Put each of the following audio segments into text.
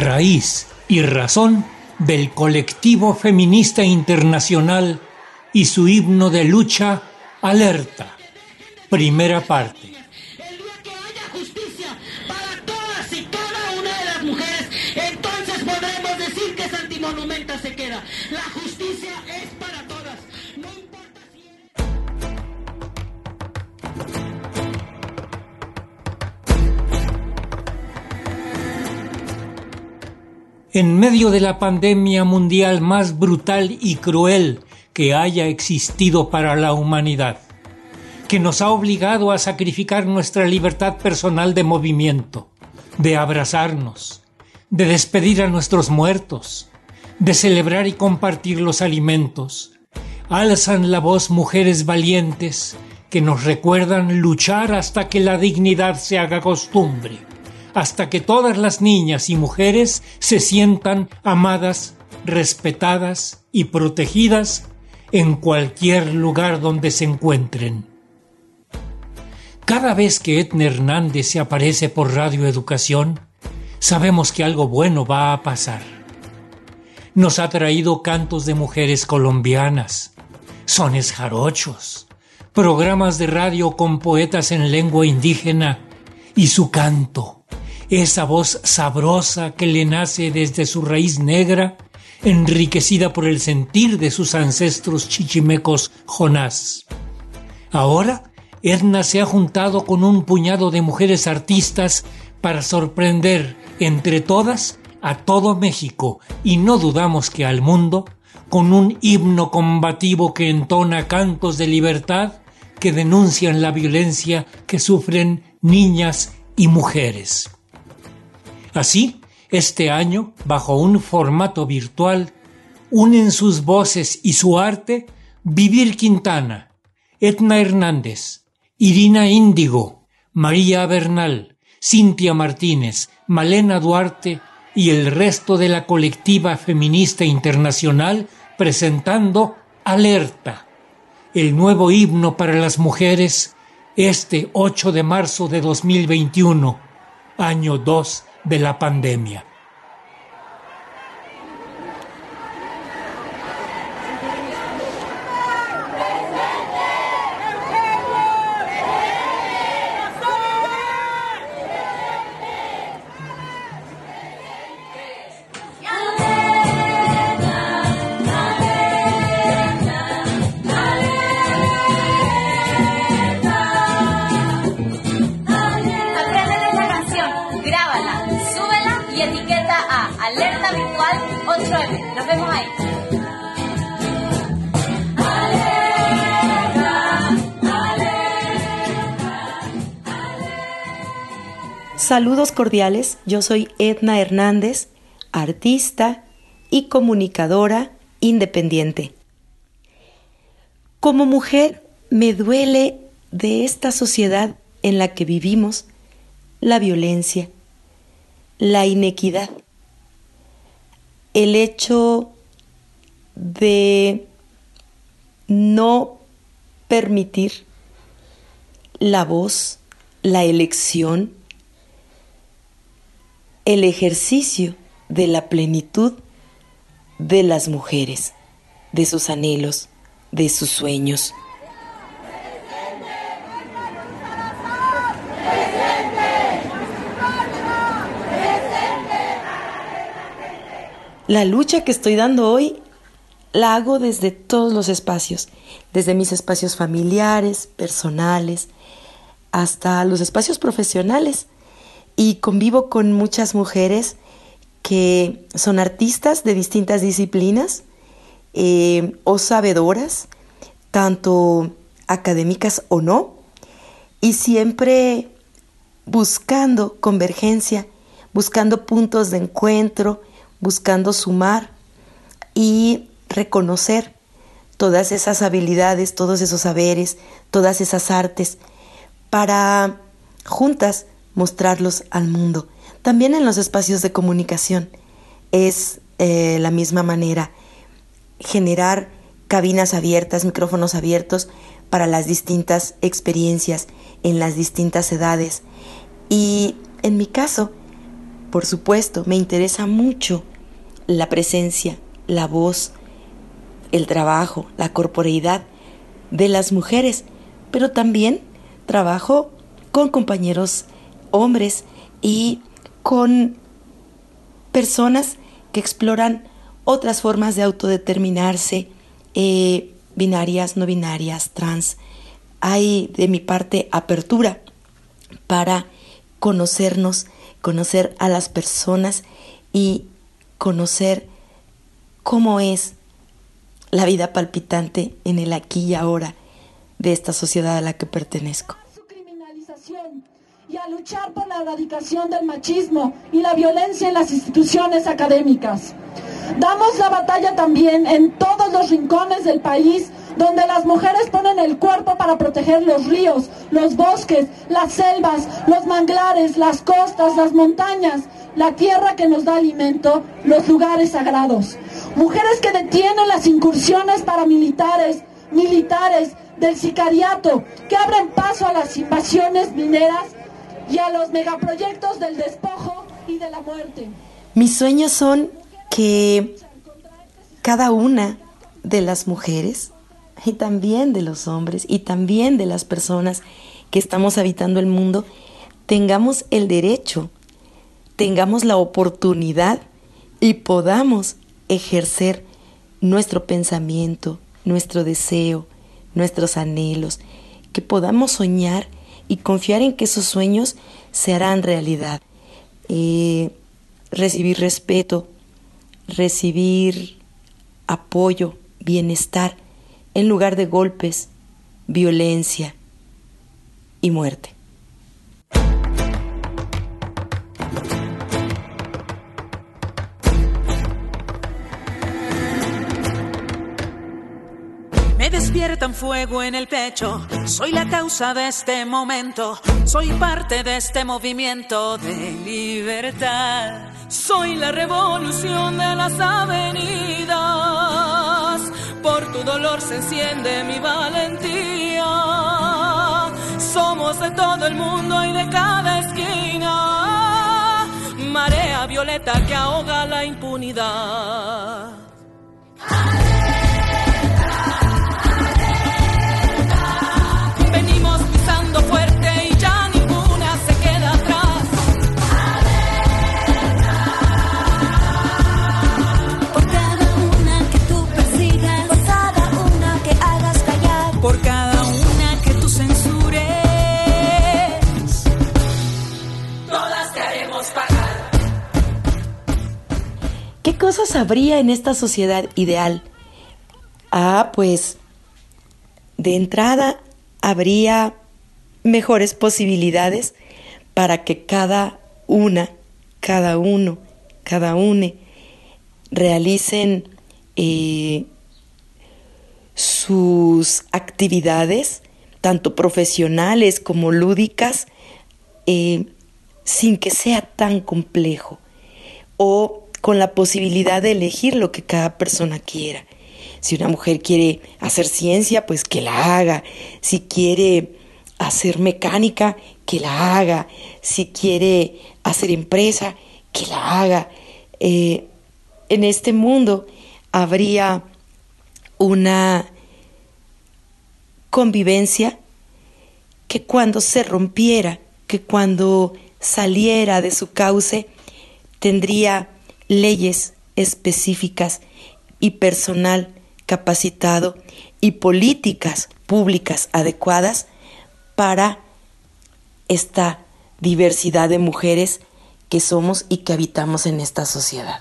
raíz y razón del colectivo feminista internacional y su himno de lucha, Alerta. Primera parte. El día que haya justicia para todas y cada una de las mujeres, entonces podremos decir que Santi Monumenta se queda. La justicia es En medio de la pandemia mundial más brutal y cruel que haya existido para la humanidad, que nos ha obligado a sacrificar nuestra libertad personal de movimiento, de abrazarnos, de despedir a nuestros muertos, de celebrar y compartir los alimentos, alzan la voz mujeres valientes que nos recuerdan luchar hasta que la dignidad se haga costumbre hasta que todas las niñas y mujeres se sientan amadas, respetadas y protegidas en cualquier lugar donde se encuentren. Cada vez que Edna Hernández se aparece por Radio Educación, sabemos que algo bueno va a pasar. Nos ha traído cantos de mujeres colombianas, sones jarochos, programas de radio con poetas en lengua indígena y su canto esa voz sabrosa que le nace desde su raíz negra, enriquecida por el sentir de sus ancestros chichimecos Jonás. Ahora, Edna se ha juntado con un puñado de mujeres artistas para sorprender entre todas a todo México y no dudamos que al mundo, con un himno combativo que entona cantos de libertad que denuncian la violencia que sufren niñas y mujeres. Así, este año, bajo un formato virtual, unen sus voces y su arte Vivir Quintana, Etna Hernández, Irina Índigo, María Bernal, Cintia Martínez, Malena Duarte y el resto de la colectiva feminista internacional presentando Alerta, el nuevo himno para las mujeres, este 8 de marzo de 2021, año 2 de la pandemia. Saludos cordiales, yo soy Edna Hernández, artista y comunicadora independiente. Como mujer me duele de esta sociedad en la que vivimos la violencia, la inequidad, el hecho de no permitir la voz, la elección, el ejercicio de la plenitud de las mujeres, de sus anhelos, de sus sueños. La lucha que estoy dando hoy la hago desde todos los espacios, desde mis espacios familiares, personales, hasta los espacios profesionales. Y convivo con muchas mujeres que son artistas de distintas disciplinas eh, o sabedoras, tanto académicas o no, y siempre buscando convergencia, buscando puntos de encuentro, buscando sumar y reconocer todas esas habilidades, todos esos saberes, todas esas artes, para juntas mostrarlos al mundo. También en los espacios de comunicación es eh, la misma manera generar cabinas abiertas, micrófonos abiertos para las distintas experiencias en las distintas edades. Y en mi caso, por supuesto, me interesa mucho la presencia, la voz, el trabajo, la corporeidad de las mujeres, pero también trabajo con compañeros hombres y con personas que exploran otras formas de autodeterminarse, eh, binarias, no binarias, trans. Hay de mi parte apertura para conocernos, conocer a las personas y conocer cómo es la vida palpitante en el aquí y ahora de esta sociedad a la que pertenezco. Su criminalización y a luchar por la erradicación del machismo y la violencia en las instituciones académicas. Damos la batalla también en todos los rincones del país donde las mujeres ponen el cuerpo para proteger los ríos, los bosques, las selvas, los manglares, las costas, las montañas, la tierra que nos da alimento, los lugares sagrados. Mujeres que detienen las incursiones paramilitares, militares, del sicariato, que abren paso a las invasiones mineras y a los megaproyectos del despojo y de la muerte. Mis sueños son que cada una de las mujeres y también de los hombres y también de las personas que estamos habitando el mundo tengamos el derecho, tengamos la oportunidad y podamos ejercer nuestro pensamiento, nuestro deseo, nuestros anhelos, que podamos soñar y confiar en que esos sueños se harán realidad. Eh, recibir respeto, recibir apoyo, bienestar, en lugar de golpes, violencia y muerte. Despiertan fuego en el pecho. Soy la causa de este momento. Soy parte de este movimiento de libertad. Soy la revolución de las avenidas. Por tu dolor se enciende mi valentía. Somos de todo el mundo y de cada esquina. Marea violeta que ahoga la impunidad. Habría en esta sociedad ideal? Ah, pues de entrada habría mejores posibilidades para que cada una, cada uno, cada une realicen eh, sus actividades, tanto profesionales como lúdicas, eh, sin que sea tan complejo. O con la posibilidad de elegir lo que cada persona quiera. Si una mujer quiere hacer ciencia, pues que la haga. Si quiere hacer mecánica, que la haga. Si quiere hacer empresa, que la haga. Eh, en este mundo habría una convivencia que cuando se rompiera, que cuando saliera de su cauce, tendría leyes específicas y personal capacitado y políticas públicas adecuadas para esta diversidad de mujeres que somos y que habitamos en esta sociedad.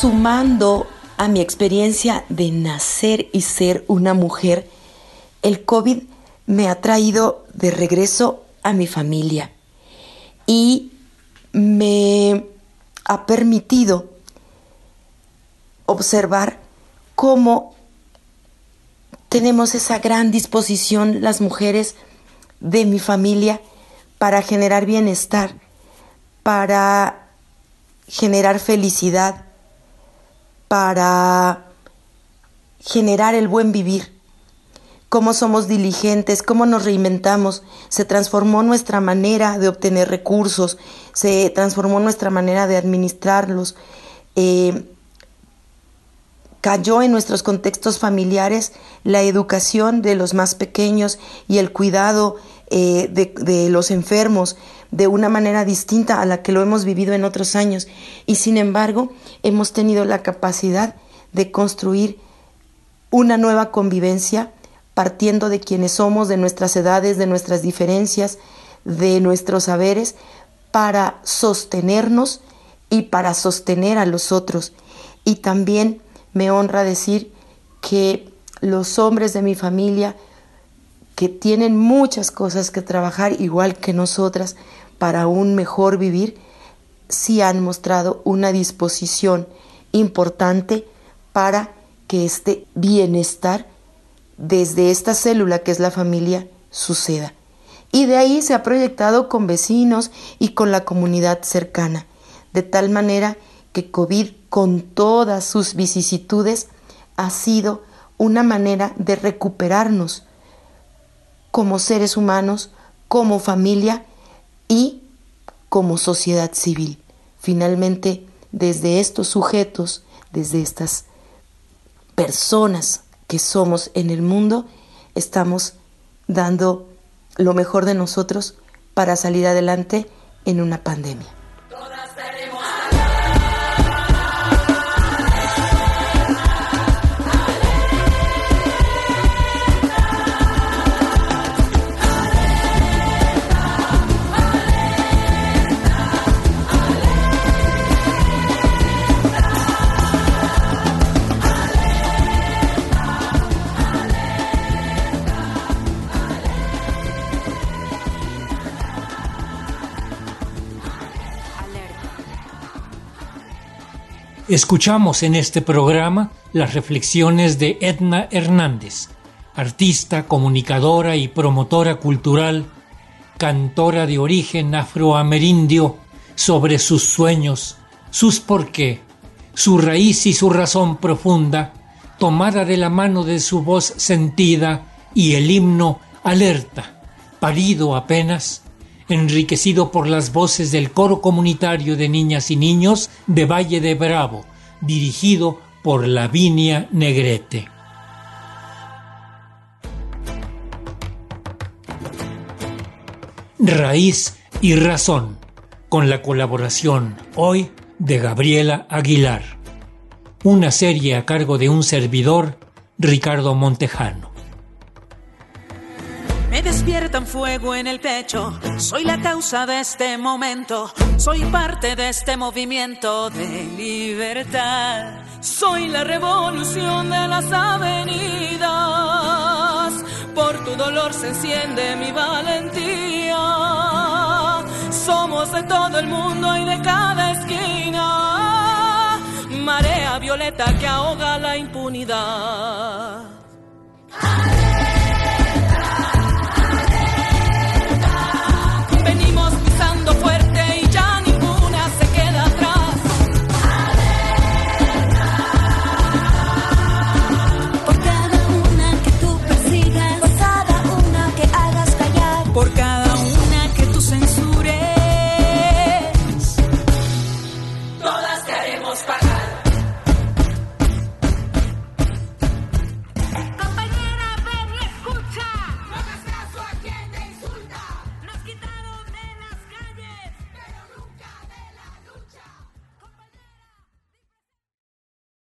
Sumando a mi experiencia de nacer y ser una mujer, el COVID me ha traído de regreso a mi familia y me ha permitido observar cómo tenemos esa gran disposición las mujeres de mi familia para generar bienestar, para generar felicidad, para generar el buen vivir. Cómo somos diligentes, cómo nos reinventamos. Se transformó nuestra manera de obtener recursos, se transformó nuestra manera de administrarlos. Eh, cayó en nuestros contextos familiares la educación de los más pequeños y el cuidado eh, de, de, los enfermos de una manera distinta a la que lo hemos vivido en otros años. Y sin embargo, hemos tenido la capacidad de construir una nueva convivencia partiendo de quienes somos, de nuestras edades, de nuestras diferencias, de nuestros saberes, para sostenernos y para sostener a los otros. Y también me honra decir que los hombres de mi familia, que tienen muchas cosas que trabajar, igual que nosotras, para un mejor vivir, sí han mostrado una disposición importante para que este bienestar desde esta célula que es la familia suceda. Y de ahí se ha proyectado con vecinos y con la comunidad cercana, de tal manera que COVID con todas sus vicisitudes, ha sido una manera de recuperarnos como seres humanos, como familia y como sociedad civil. Finalmente, desde estos sujetos, desde estas personas que somos en el mundo, estamos dando lo mejor de nosotros para salir adelante en una pandemia. Escuchamos en este programa las reflexiones de Edna Hernández, artista, comunicadora y promotora cultural, cantora de origen afroamerindio, sobre sus sueños, sus por qué, su raíz y su razón profunda, tomada de la mano de su voz sentida y el himno alerta, parido apenas enriquecido por las voces del coro comunitario de niñas y niños de Valle de Bravo, dirigido por Lavinia Negrete. Raíz y Razón, con la colaboración hoy de Gabriela Aguilar. Una serie a cargo de un servidor, Ricardo Montejano. Despiertan fuego en el pecho, soy la causa de este momento, soy parte de este movimiento de libertad, soy la revolución de las avenidas, por tu dolor se enciende mi valentía, somos de todo el mundo y de cada esquina, marea violeta que ahoga la impunidad.